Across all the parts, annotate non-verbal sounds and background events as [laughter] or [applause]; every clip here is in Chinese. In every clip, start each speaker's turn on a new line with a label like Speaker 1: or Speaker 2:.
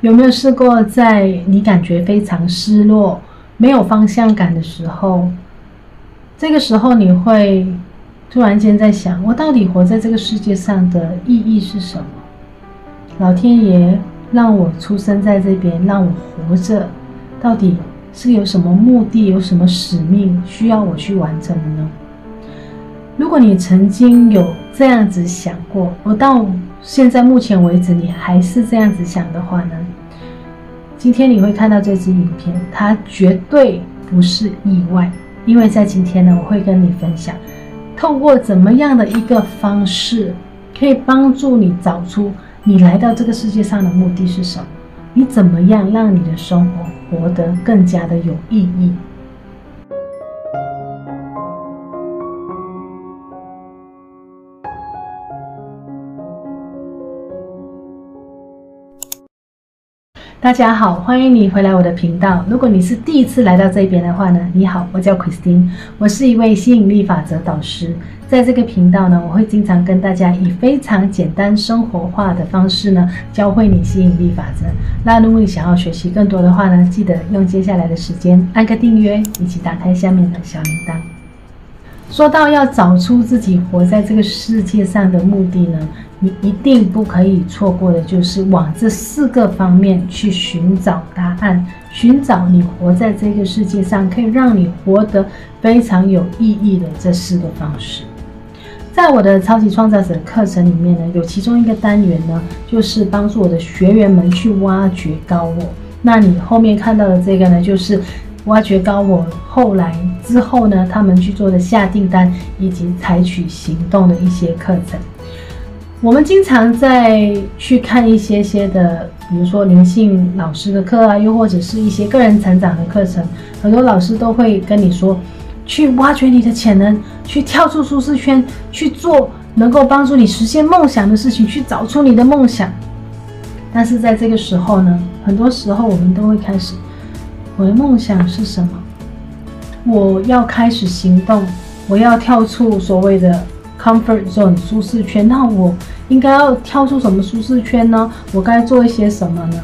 Speaker 1: 有没有试过，在你感觉非常失落、没有方向感的时候，这个时候你会突然间在想：我到底活在这个世界上的意义是什么？老天爷让我出生在这边，让我活着，到底是有什么目的、有什么使命需要我去完成的呢？如果你曾经有这样子想过，我到现在目前为止你还是这样子想的话呢？今天你会看到这支影片，它绝对不是意外，因为在今天呢，我会跟你分享，透过怎么样的一个方式，可以帮助你找出你来到这个世界上的目的是什么，你怎么样让你的生活活得更加的有意义。大家好，欢迎你回来我的频道。如果你是第一次来到这边的话呢，你好，我叫 Christine，我是一位吸引力法则导师。在这个频道呢，我会经常跟大家以非常简单生活化的方式呢，教会你吸引力法则。那如果你想要学习更多的话呢，记得用接下来的时间按个订阅，以及打开下面的小铃铛。说到要找出自己活在这个世界上的目的呢，你一定不可以错过的，就是往这四个方面去寻找答案，寻找你活在这个世界上可以让你活得非常有意义的这四个方式。在我的超级创造者课程里面呢，有其中一个单元呢，就是帮助我的学员们去挖掘高我。那你后面看到的这个呢，就是挖掘高我后来之后呢，他们去做的下订单以及采取行动的一些课程。我们经常在去看一些些的，比如说灵性老师的课啊，又或者是一些个人成长的课程，很多老师都会跟你说，去挖掘你的潜能，去跳出舒适圈，去做能够帮助你实现梦想的事情，去找出你的梦想。但是在这个时候呢，很多时候我们都会开始，我的梦想是什么？我要开始行动，我要跳出所谓的。Comfort zone 舒适圈，那我应该要跳出什么舒适圈呢？我该做一些什么呢？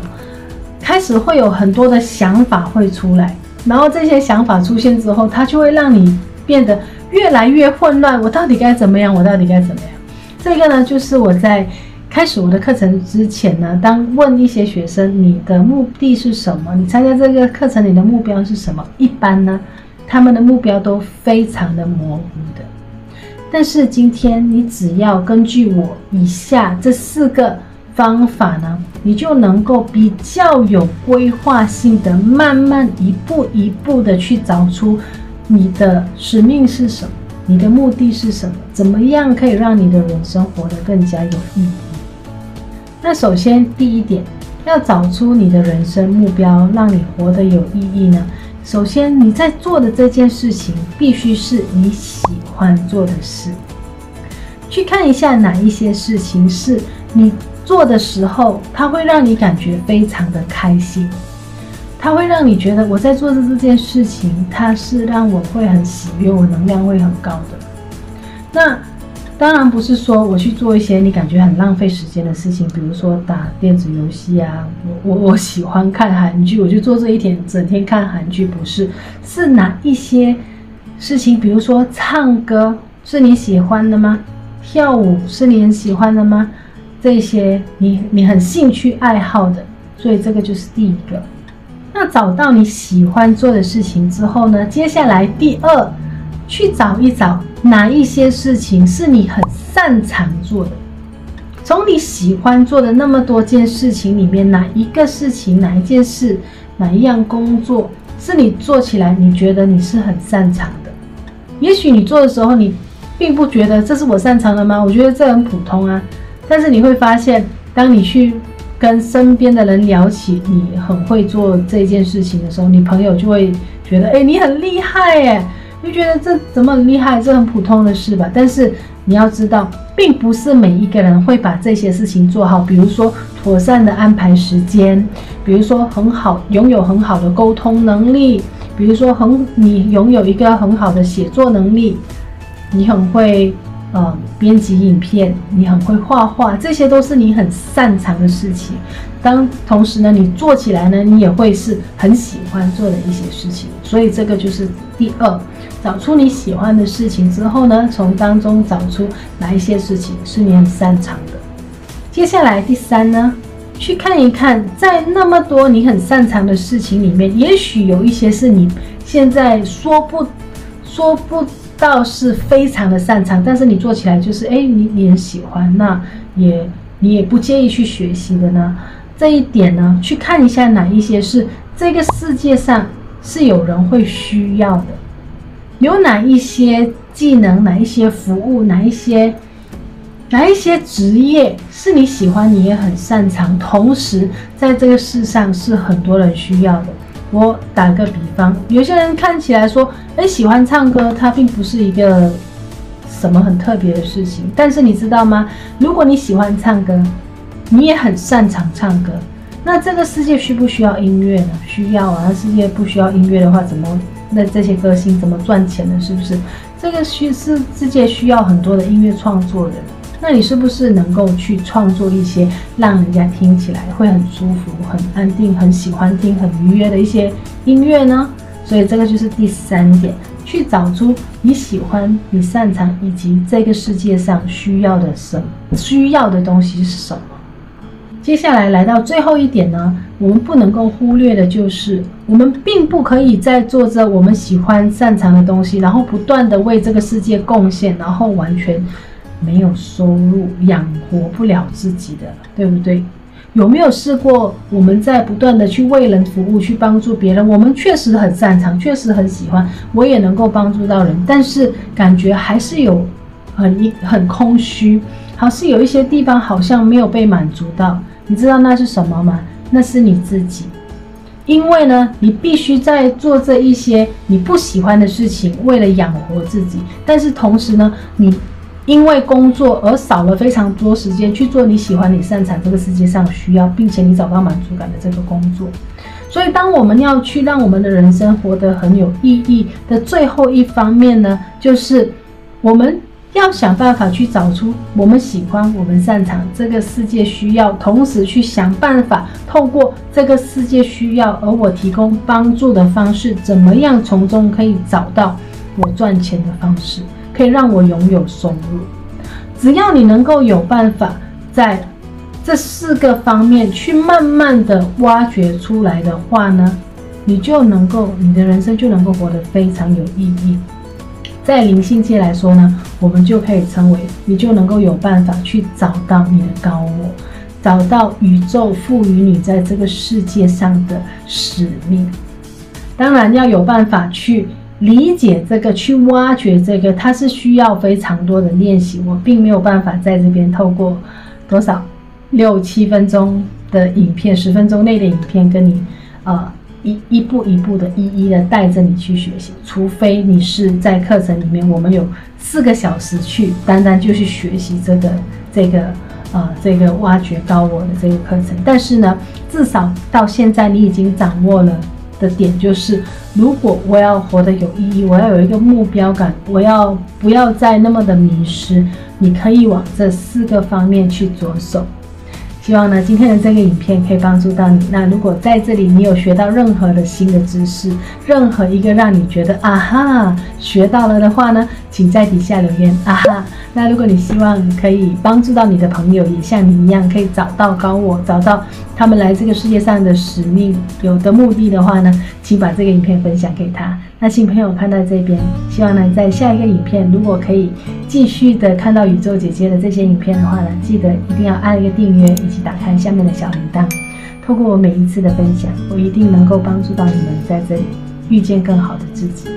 Speaker 1: 开始会有很多的想法会出来，然后这些想法出现之后，它就会让你变得越来越混乱。我到底该怎么样？我到底该怎么样？这个呢，就是我在开始我的课程之前呢，当问一些学生，你的目的是什么？你参加这个课程，你的目标是什么？一般呢，他们的目标都非常的模糊的。但是今天，你只要根据我以下这四个方法呢，你就能够比较有规划性的，慢慢一步一步的去找出你的使命是什么，你的目的是什么，怎么样可以让你的人生活得更加有意义。那首先第一点，要找出你的人生目标，让你活得有意义呢。首先，你在做的这件事情必须是你喜欢做的事。去看一下哪一些事情是你做的时候，它会让你感觉非常的开心，它会让你觉得我在做的这件事情，它是让我会很喜悦，我能量会很高的。那。当然不是说我去做一些你感觉很浪费时间的事情，比如说打电子游戏啊，我我 [laughs] 我喜欢看韩剧，我就做这一天，整天看韩剧，不是，是哪一些事情？比如说唱歌是你喜欢的吗？跳舞是你很喜欢的吗？这些你你很兴趣爱好的，所以这个就是第一个。那找到你喜欢做的事情之后呢，接下来第二，去找一找。哪一些事情是你很擅长做的？从你喜欢做的那么多件事情里面，哪一个事情、哪一件事、哪一样工作是你做起来你觉得你是很擅长的？也许你做的时候你并不觉得这是我擅长的吗？我觉得这很普通啊。但是你会发现，当你去跟身边的人聊起你很会做这件事情的时候，你朋友就会觉得，哎，你很厉害耶。就觉得这怎么很厉害？这很普通的事吧。但是你要知道，并不是每一个人会把这些事情做好。比如说，妥善的安排时间；比如说，很好拥有很好的沟通能力；比如说，很你拥有一个很好的写作能力，你很会呃编辑影片，你很会画画，这些都是你很擅长的事情。当同时呢，你做起来呢，你也会是很喜欢做的一些事情。所以这个就是第二，找出你喜欢的事情之后呢，从当中找出哪一些事情是你很擅长的。接下来第三呢，去看一看，在那么多你很擅长的事情里面，也许有一些是你现在说不说不到是非常的擅长，但是你做起来就是哎，你你很喜欢，那也你也不介意去学习的呢。这一点呢，去看一下哪一些是这个世界上是有人会需要的，有哪一些技能，哪一些服务，哪一些哪一些职业是你喜欢，你也很擅长，同时在这个世上是很多人需要的。我打个比方，有些人看起来说，哎，喜欢唱歌，它并不是一个什么很特别的事情，但是你知道吗？如果你喜欢唱歌，你也很擅长唱歌，那这个世界需不需要音乐呢？需要啊！世界不需要音乐的话，怎么那这些歌星怎么赚钱呢？是不是？这个需是世界需要很多的音乐创作人，那你是不是能够去创作一些让人家听起来会很舒服、很安定、很喜欢听、很愉悦的一些音乐呢？所以这个就是第三点，去找出你喜欢、你擅长以及这个世界上需要的什么，需要的东西是什么。接下来来到最后一点呢，我们不能够忽略的就是，我们并不可以在做着我们喜欢擅长的东西，然后不断的为这个世界贡献，然后完全没有收入，养活不了自己的，对不对？有没有试过我们在不断的去为人服务，去帮助别人？我们确实很擅长，确实很喜欢，我也能够帮助到人，但是感觉还是有很一很空虚，好像有一些地方好像没有被满足到。你知道那是什么吗？那是你自己，因为呢，你必须在做这一些你不喜欢的事情，为了养活自己。但是同时呢，你因为工作而少了非常多时间去做你喜欢、你擅长、这个世界上需要，并且你找到满足感的这个工作。所以，当我们要去让我们的人生活得很有意义的最后一方面呢，就是我们。要想办法去找出我们喜欢、我们擅长、这个世界需要，同时去想办法透过这个世界需要而我提供帮助的方式，怎么样从中可以找到我赚钱的方式，可以让我拥有收入。只要你能够有办法在这四个方面去慢慢的挖掘出来的话呢，你就能够，你的人生就能够活得非常有意义。在灵性界来说呢，我们就可以称为你就能够有办法去找到你的高我，找到宇宙赋予你在这个世界上的使命。当然要有办法去理解这个，去挖掘这个，它是需要非常多的练习。我并没有办法在这边透过多少六七分钟的影片，十分钟内的影片跟你呃。一一步一步的，一一的带着你去学习，除非你是在课程里面，我们有四个小时去单单就去学习这个这个呃这个挖掘高我的这个课程。但是呢，至少到现在你已经掌握了的点就是，如果我要活得有意义，我要有一个目标感，我要不要再那么的迷失，你可以往这四个方面去着手。希望呢，今天的这个影片可以帮助到你。那如果在这里你有学到任何的新的知识，任何一个让你觉得啊哈学到了的话呢，请在底下留言啊哈。那如果你希望可以帮助到你的朋友，也像你一样可以找到高我，找到他们来这个世界上的使命、有的目的的话呢，请把这个影片分享给他。那请朋友看到这边，希望呢，在下一个影片，如果可以继续的看到宇宙姐姐的这些影片的话呢，记得一定要按一个订阅，以及打开下面的小铃铛。透过我每一次的分享，我一定能够帮助到你们在这里遇见更好的自己。